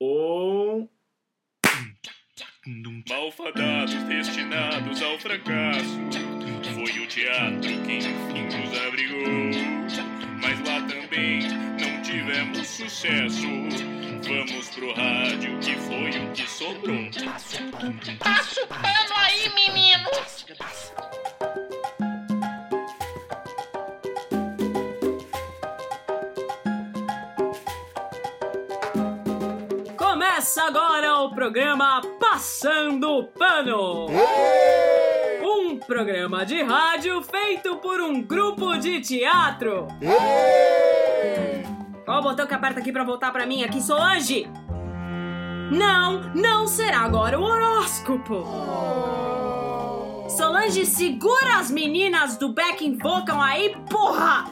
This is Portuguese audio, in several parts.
Um. Malfadados destinados ao fracasso. Foi o teatro que enfim nos abrigou. Mas lá também não tivemos sucesso. Vamos pro rádio que foi o que sobrou. Passa o pano aí, menino! Agora o programa Passando Pano! Um programa de rádio feito por um grupo de teatro! Qual o botão que aperta aqui pra voltar pra mim? Aqui, Solange! Não, não será agora o horóscopo! Solange, segura as meninas do backing vocal aí, porra!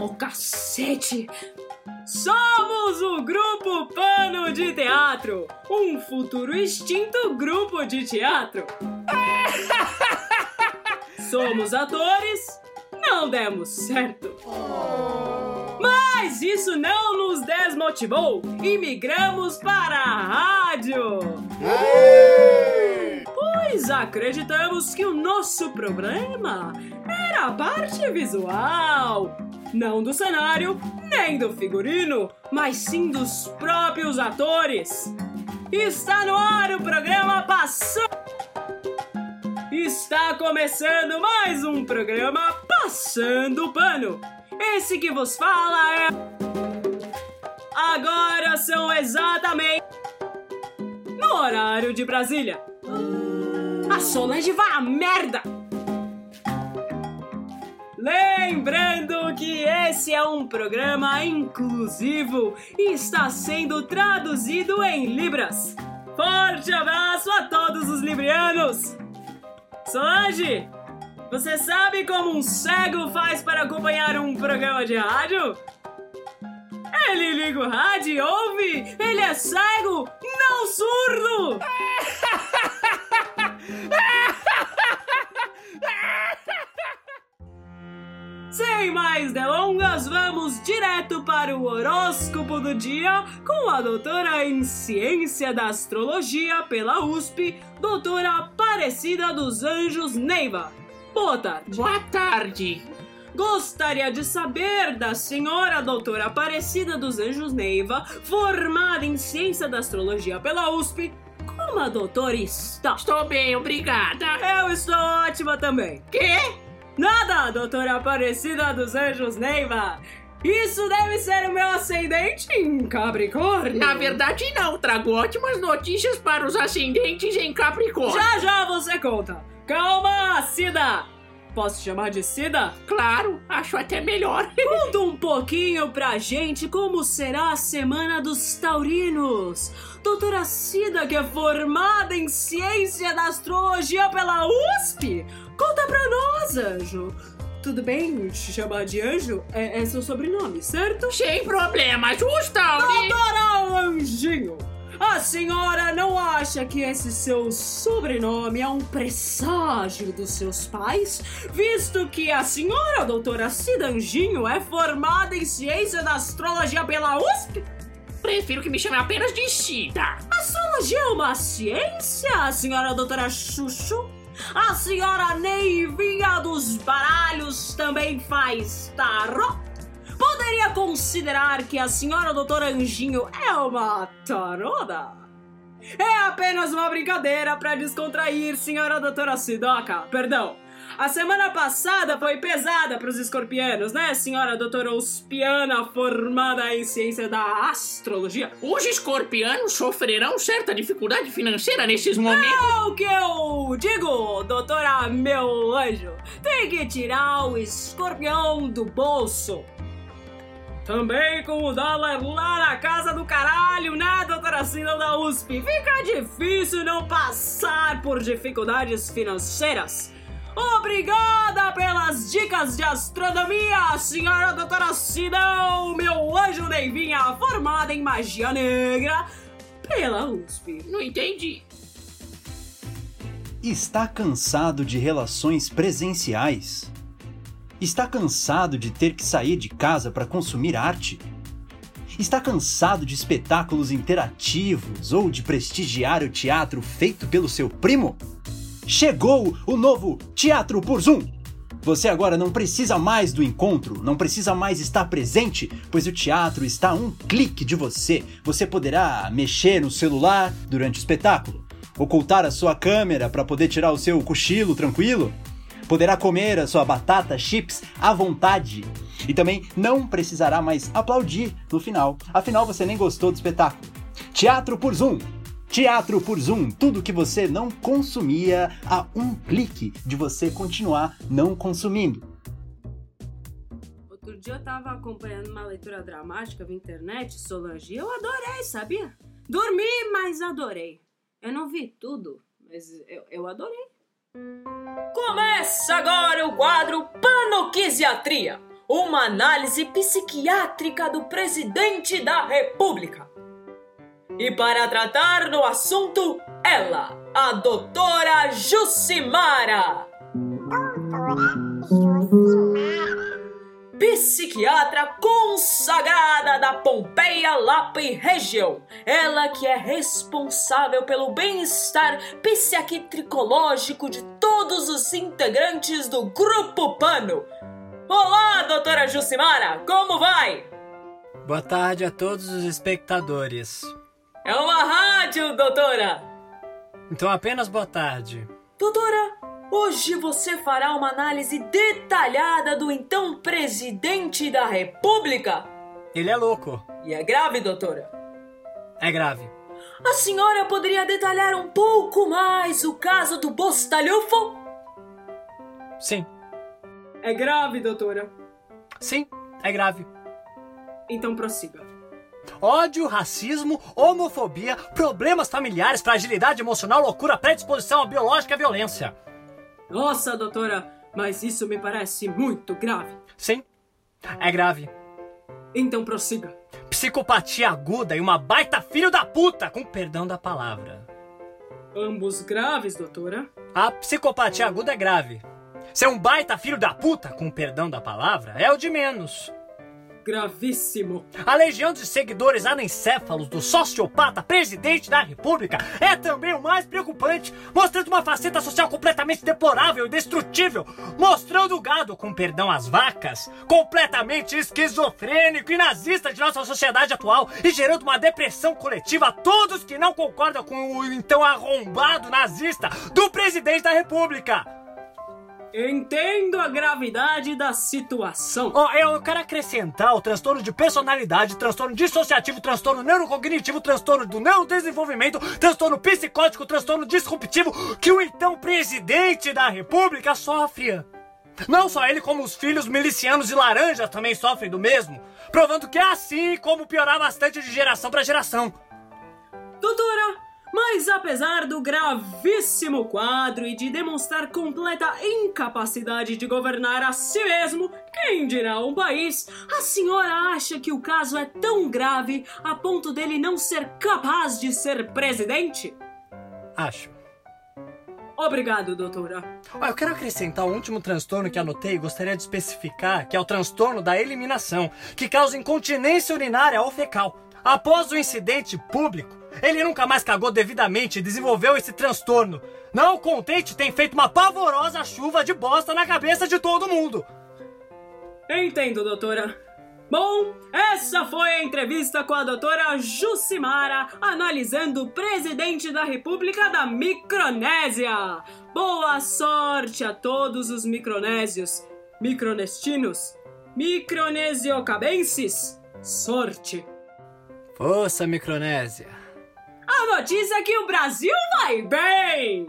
Ô cacete! Somos o Grupo Pano de Teatro, um futuro extinto grupo de teatro. Somos atores, não demos certo. Mas isso não nos desmotivou e migramos para a rádio. Pois acreditamos que o nosso problema era a parte visual. Não do cenário, nem do figurino, mas sim dos próprios atores. Está no ar o programa Passando. Está começando mais um programa Passando Pano. Esse que vos fala é. Agora são exatamente. No horário de Brasília. A Solange vai a merda! Lembrando que esse é um programa inclusivo e está sendo traduzido em Libras. Forte abraço a todos os librianos! Solange, você sabe como um cego faz para acompanhar um programa de rádio? Ele liga o rádio e ouve! Ele é cego, não surdo! Sem mais delongas, vamos direto para o horóscopo do dia com a doutora em Ciência da Astrologia pela USP, doutora Aparecida dos Anjos Neiva. Boa tarde. Boa tarde! Gostaria de saber da senhora doutora Aparecida dos Anjos Neiva, formada em Ciência da Astrologia pela USP, como a doutora está? Estou bem, obrigada! Eu estou ótima também. Quê? Nada, doutora Aparecida dos Anjos Neiva! Isso deve ser o meu ascendente em Capricórnio! Na verdade, não. Trago ótimas notícias para os ascendentes em Capricórnio. Já já você conta! Calma, Cida! Posso te chamar de Cida? Claro, acho até melhor. Conta um pouquinho pra gente como será a Semana dos Taurinos. Doutora Cida, que é formada em Ciência da Astrologia pela USP, conta pra nós, Anjo. Tudo bem te chamar de Anjo? É, é seu sobrenome, certo? Sem problemas, os Tauri... Doutora Anjinho, a senhora não acha que esse seu sobrenome é um presságio dos seus pais? Visto que a senhora doutora Cida Anjinho é formada em ciência da astrologia pela USP? Prefiro que me chame apenas de Cida. Astrologia é uma ciência, a senhora doutora Chuchu? A senhora Neivinha dos Baralhos também faz tarot? Poderia considerar que a senhora doutora Anjinho é uma taroda? É apenas uma brincadeira para descontrair, senhora doutora Sidoca. Perdão. A semana passada foi pesada para os escorpianos, né, senhora doutora Ospiana, formada em ciência da astrologia? Os escorpianos sofrerão certa dificuldade financeira nesses momentos. É o que eu digo, doutora meu anjo. Tem que tirar o escorpião do bolso. Também com o dólar lá na casa do caralho, né, doutora Cida da USP? Fica difícil não passar por dificuldades financeiras. Obrigada pelas dicas de astronomia, senhora doutora Sidão, meu anjo Neivinha, formada em magia negra pela USP. Não entendi. Está cansado de relações presenciais? Está cansado de ter que sair de casa para consumir arte? Está cansado de espetáculos interativos ou de prestigiar o teatro feito pelo seu primo? Chegou o novo Teatro por Zoom! Você agora não precisa mais do encontro, não precisa mais estar presente, pois o teatro está a um clique de você. Você poderá mexer no celular durante o espetáculo, ocultar a sua câmera para poder tirar o seu cochilo tranquilo, poderá comer a sua batata chips à vontade e também não precisará mais aplaudir no final, afinal você nem gostou do espetáculo. Teatro por Zoom. Teatro por Zoom, tudo que você não consumia a um clique de você continuar não consumindo. Outro dia eu tava acompanhando uma leitura dramática na internet, Solange, e eu adorei, sabia? Dormi, mas adorei. Eu não vi tudo, mas eu, eu adorei. Começa agora o quadro Panoquisiatria, uma análise psiquiátrica do presidente da República. E para tratar no assunto, ela, a doutora Jucimara. Psiquiatra consagrada da Pompeia Lapa região. Ela que é responsável pelo bem-estar psiquiatricológico de todos os integrantes do Grupo Pano. Olá, doutora Jucimara, como vai? Boa tarde a todos os espectadores. É uma rádio, doutora! Então apenas boa tarde. Doutora, hoje você fará uma análise detalhada do então presidente da República. Ele é louco. E é grave, doutora? É grave. A senhora poderia detalhar um pouco mais o caso do Bostalhufo? Sim. É grave, doutora? Sim, é grave. Então prossiga. Ódio, racismo, homofobia, problemas familiares, fragilidade emocional, loucura, predisposição biológica e violência. Nossa, doutora, mas isso me parece muito grave. Sim, é grave. Então prossiga. Psicopatia aguda e uma baita filho da puta, com perdão da palavra. Ambos graves, doutora? A psicopatia aguda é grave. Ser um baita filho da puta, com perdão da palavra, é o de menos gravíssimo. A legião de seguidores anencéfalos do sociopata presidente da república é também o mais preocupante, mostrando uma faceta social completamente deplorável e destrutível, mostrando o gado, com perdão às vacas, completamente esquizofrênico e nazista de nossa sociedade atual e gerando uma depressão coletiva a todos que não concordam com o então arrombado nazista do presidente da república. Entendo a gravidade da situação. Oh, eu quero acrescentar o transtorno de personalidade, transtorno dissociativo, transtorno neurocognitivo, transtorno do neurodesenvolvimento, transtorno psicótico, transtorno disruptivo que o então presidente da república sofre. Não só ele, como os filhos milicianos e laranjas também sofrem do mesmo, provando que é assim como piorar bastante de geração para geração. Doutora, mas apesar do gravíssimo quadro e de demonstrar completa incapacidade de governar a si mesmo, quem dirá um país, a senhora acha que o caso é tão grave a ponto dele não ser capaz de ser presidente? Acho. Obrigado, doutora. Eu quero acrescentar um último transtorno que anotei e gostaria de especificar, que é o transtorno da eliminação, que causa incontinência urinária ou fecal. Após o incidente público, ele nunca mais cagou devidamente e desenvolveu esse transtorno. Não contente, tem feito uma pavorosa chuva de bosta na cabeça de todo mundo. Entendo, doutora. Bom, essa foi a entrevista com a doutora Jucimara, analisando o presidente da República da Micronésia. Boa sorte a todos os micronésios, micronestinos, micronesiocabenses. Sorte! Força, Micronésia! A notícia é que o Brasil vai bem!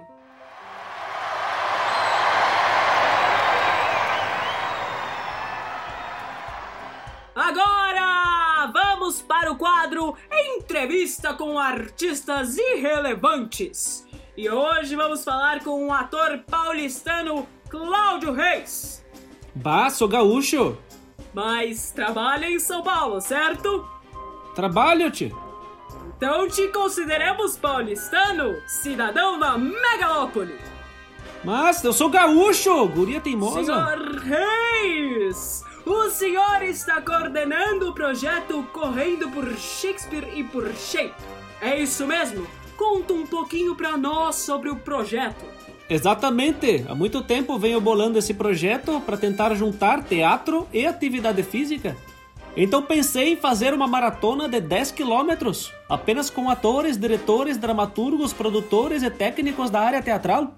Agora vamos para o quadro Entrevista com artistas irrelevantes. E hoje vamos falar com o ator paulistano Cláudio Reis. Bah, sou gaúcho. Mas trabalha em São Paulo, certo? Trabalho, tio. Então te consideramos paulistano, cidadão da megalópole. Mas eu sou gaúcho, guria teimosa. Senhor Reis, o senhor está coordenando o projeto Correndo por Shakespeare e por Shape. É isso mesmo? Conta um pouquinho pra nós sobre o projeto. Exatamente! Há muito tempo venho bolando esse projeto para tentar juntar teatro e atividade física. Então pensei em fazer uma maratona de 10 quilômetros, apenas com atores, diretores, dramaturgos, produtores e técnicos da área teatral.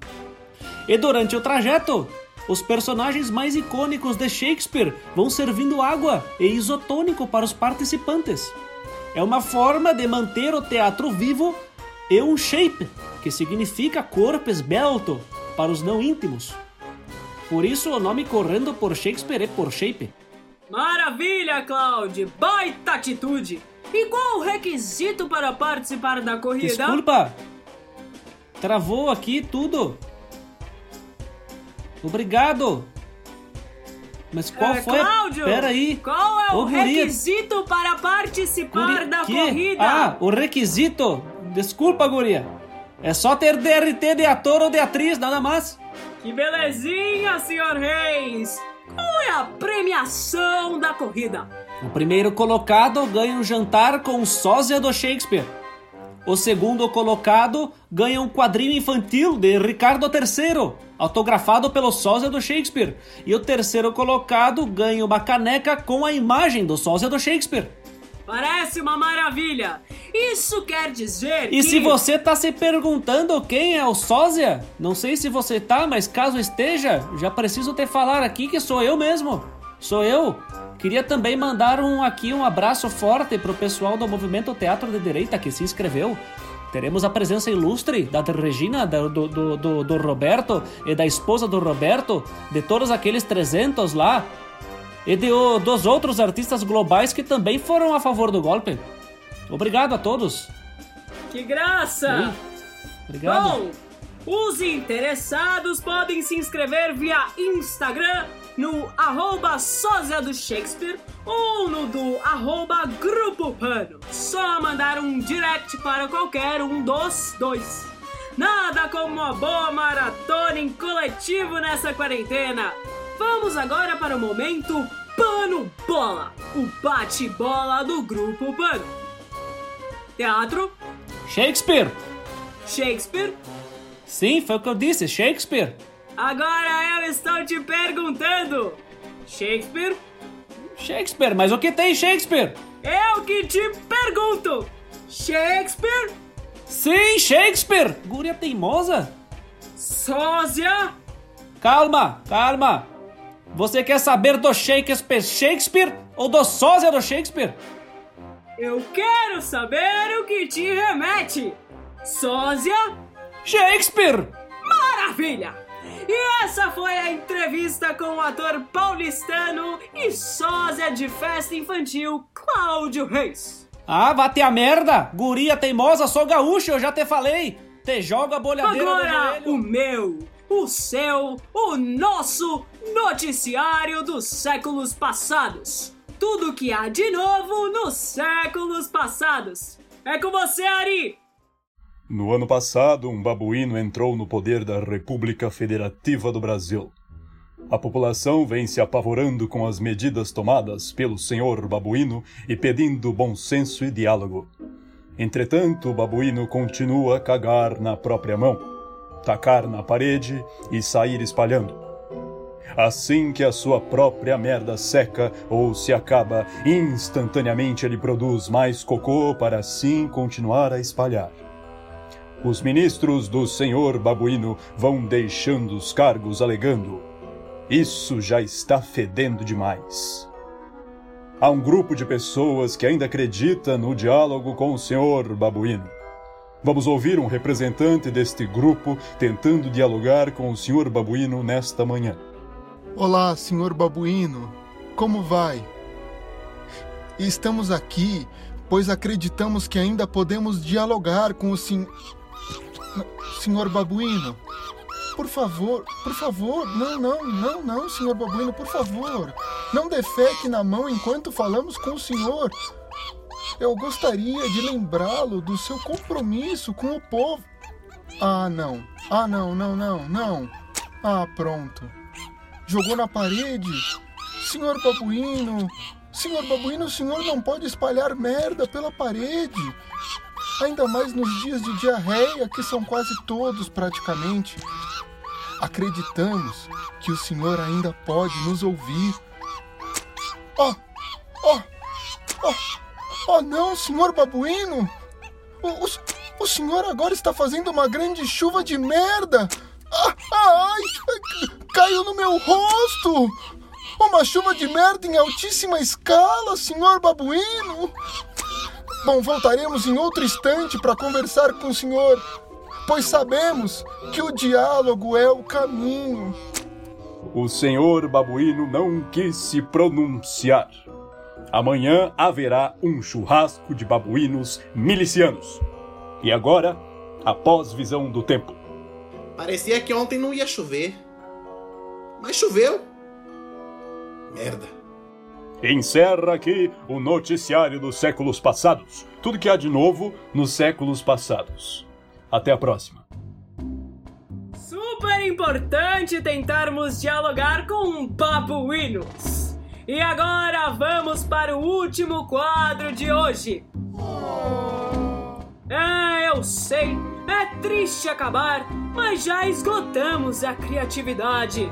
E durante o trajeto, os personagens mais icônicos de Shakespeare vão servindo água e isotônico para os participantes. É uma forma de manter o teatro vivo e um shape, que significa corpo esbelto para os não íntimos. Por isso o nome Correndo por Shakespeare é por shape. Maravilha, Cláudio! Baita atitude! E qual o requisito para participar da corrida? Desculpa! Travou aqui tudo. Obrigado! Mas qual É, foi? Cláudio, Pera aí. Qual é o Ô, guria. requisito para participar da que? corrida? Ah, o requisito. Desculpa, guria. É só ter DRT de ator ou de atriz, nada mais. Que belezinha, senhor Reis! Qual é a premiação da corrida? O primeiro colocado ganha um jantar com o sósia do Shakespeare. O segundo colocado ganha um quadrinho infantil de Ricardo III, autografado pelo sósia do Shakespeare. E o terceiro colocado ganha uma caneca com a imagem do sósia do Shakespeare. Parece uma maravilha! Isso quer dizer E que... se você tá se perguntando quem é o sósia, não sei se você tá, mas caso esteja, já preciso te falar aqui que sou eu mesmo. Sou eu. Queria também mandar um aqui um abraço forte pro pessoal do Movimento Teatro de Direita que se inscreveu. Teremos a presença ilustre da Regina, do, do, do, do Roberto e da esposa do Roberto, de todos aqueles 300 lá. E de, dos outros artistas globais que também foram a favor do golpe. Obrigado a todos. Que graça! Sim. Obrigado. Bom, os interessados podem se inscrever via Instagram no arroba sósia do Shakespeare ou no do arroba Grupo Pano. Só mandar um direct para qualquer um dos dois. Nada como uma boa maratona em coletivo nessa quarentena. Vamos agora para o momento Pano Bola, o bate-bola do Grupo Pano. Teatro, Shakespeare! Shakespeare, Sim, foi o que eu disse, Shakespeare. Agora eu estou te perguntando, Shakespeare? Shakespeare, mas o que tem Shakespeare? Eu que te pergunto, Shakespeare? Sim, Shakespeare! Guria teimosa? Sósia? Calma, calma. Você quer saber do Shakespeare Shakespeare ou do sósia do Shakespeare? Eu quero saber o que te remete. Sósia? Shakespeare! Maravilha! E essa foi a entrevista com o ator paulistano e sósia de festa infantil Cláudio Reis. Ah, vá ter a merda! Guria teimosa, sou gaúcho, eu já te falei! Te joga a bolhadeira no Agora joelho. o meu, o seu, o nosso noticiário dos séculos passados. Tudo que há de novo nos séculos passados. É com você, Ari! No ano passado, um babuíno entrou no poder da República Federativa do Brasil. A população vem se apavorando com as medidas tomadas pelo senhor babuíno e pedindo bom senso e diálogo. Entretanto, o babuíno continua a cagar na própria mão, tacar na parede e sair espalhando. Assim que a sua própria merda seca ou se acaba, instantaneamente ele produz mais cocô para assim continuar a espalhar. Os ministros do senhor babuíno vão deixando os cargos alegando: Isso já está fedendo demais. Há um grupo de pessoas que ainda acredita no diálogo com o senhor babuíno. Vamos ouvir um representante deste grupo tentando dialogar com o senhor babuíno nesta manhã. Olá, senhor babuíno. Como vai? Estamos aqui pois acreditamos que ainda podemos dialogar com o sen... senhor babuíno. Por favor, por favor, não, não, não, não, senhor babuíno, por favor. Não defeque na mão enquanto falamos com o senhor. Eu gostaria de lembrá-lo do seu compromisso com o povo. Ah, não. Ah, não, não, não, não. Ah, pronto. Jogou na parede? Senhor Babuíno, Senhor Babuíno, o senhor não pode espalhar merda pela parede. Ainda mais nos dias de diarreia, que são quase todos praticamente. Acreditamos que o senhor ainda pode nos ouvir. Oh, oh, oh, oh não, senhor Babuíno! O, o, o senhor agora está fazendo uma grande chuva de merda! Ah, ai, caiu no meu rosto! Uma chuva de merda em altíssima escala, senhor babuíno! Bom, voltaremos em outro instante para conversar com o senhor, pois sabemos que o diálogo é o caminho. O senhor babuíno não quis se pronunciar. Amanhã haverá um churrasco de babuínos milicianos. E agora, a pós-visão do tempo. Parecia que ontem não ia chover. Mas choveu. Merda. Encerra aqui o noticiário dos séculos passados. Tudo que há de novo nos séculos passados. Até a próxima. Super importante tentarmos dialogar com babuínos. E agora vamos para o último quadro de hoje. É, eu sei, é triste acabar, mas já esgotamos a criatividade.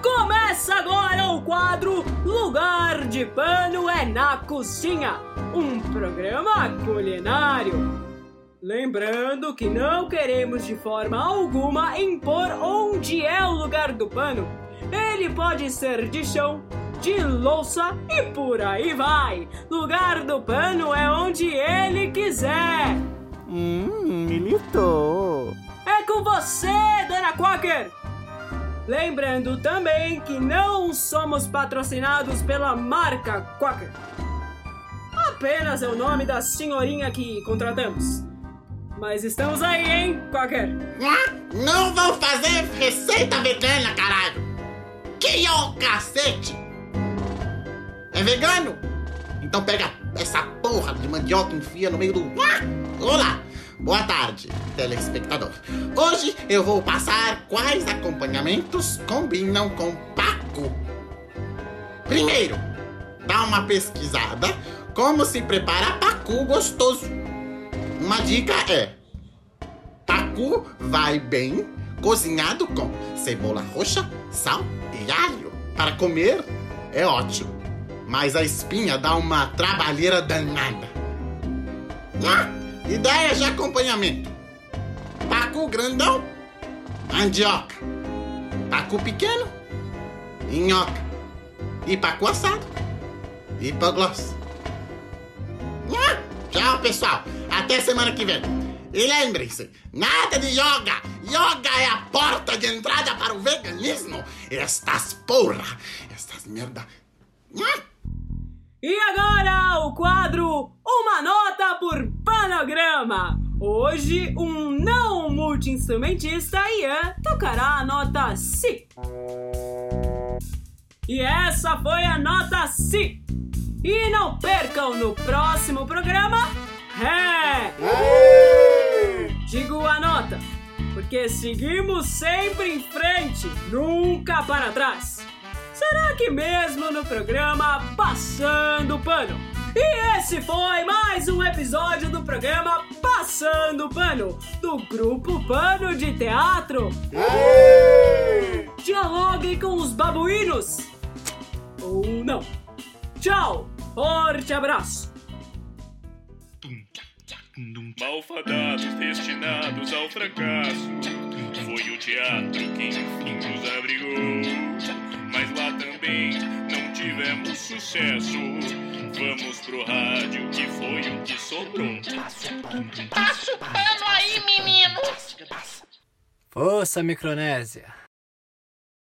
Começa agora o quadro Lugar de Pano é na Cozinha, um programa culinário. Lembrando que não queremos de forma alguma impor onde é o lugar do pano. Ele pode ser de chão, de louça e por aí vai. Lugar do pano é onde ele quiser. Hum, militou. É com você, Dona Quaker! Lembrando também que não somos patrocinados pela marca Quaker. Apenas é o nome da senhorinha que contratamos. Mas estamos aí, hein, Quaker? Ah, não vou fazer receita vegana, caralho! Que é o cacete! É vegano? Então pega essa porra de mandioca e enfia no meio do. Ah, olá! Boa tarde, telespectador. Hoje eu vou passar quais acompanhamentos combinam com Paco. Primeiro, dá uma pesquisada como se prepara Pacu gostoso. Uma dica é: Pacu vai bem cozinhado com cebola roxa, sal e alho. Para comer é ótimo, mas a espinha dá uma trabalheira danada. Ah! De acompanhamento: pacu grandão, mandioca, pacu pequeno, minhoca e pacu assado, hipogloss. Ah, tchau, pessoal. Até semana que vem. E lembrem-se, nada de yoga. Yoga é a porta de entrada para o veganismo. Estas porra, estas merda. E agora o quadro Uma Nota por Panograma. Hoje, um não multi-instrumentista, Ian, tocará a nota Si. E essa foi a nota Si. E não percam no próximo programa Ré. Digo a nota, porque seguimos sempre em frente, nunca para trás. Será que mesmo no programa Passando Pano? E esse foi mais um episódio do programa Passando Pano, do Grupo Pano de Teatro. Dialoguem com os babuínos. Ou não. Tchau, forte abraço. Malfadados destinados ao fracasso. Foi o teatro que enfim nos abrigou. Mas lá também não tivemos sucesso. Vamos pro rádio que foi o que sobrou. Passa o pano aí, menino! Força, Micronésia.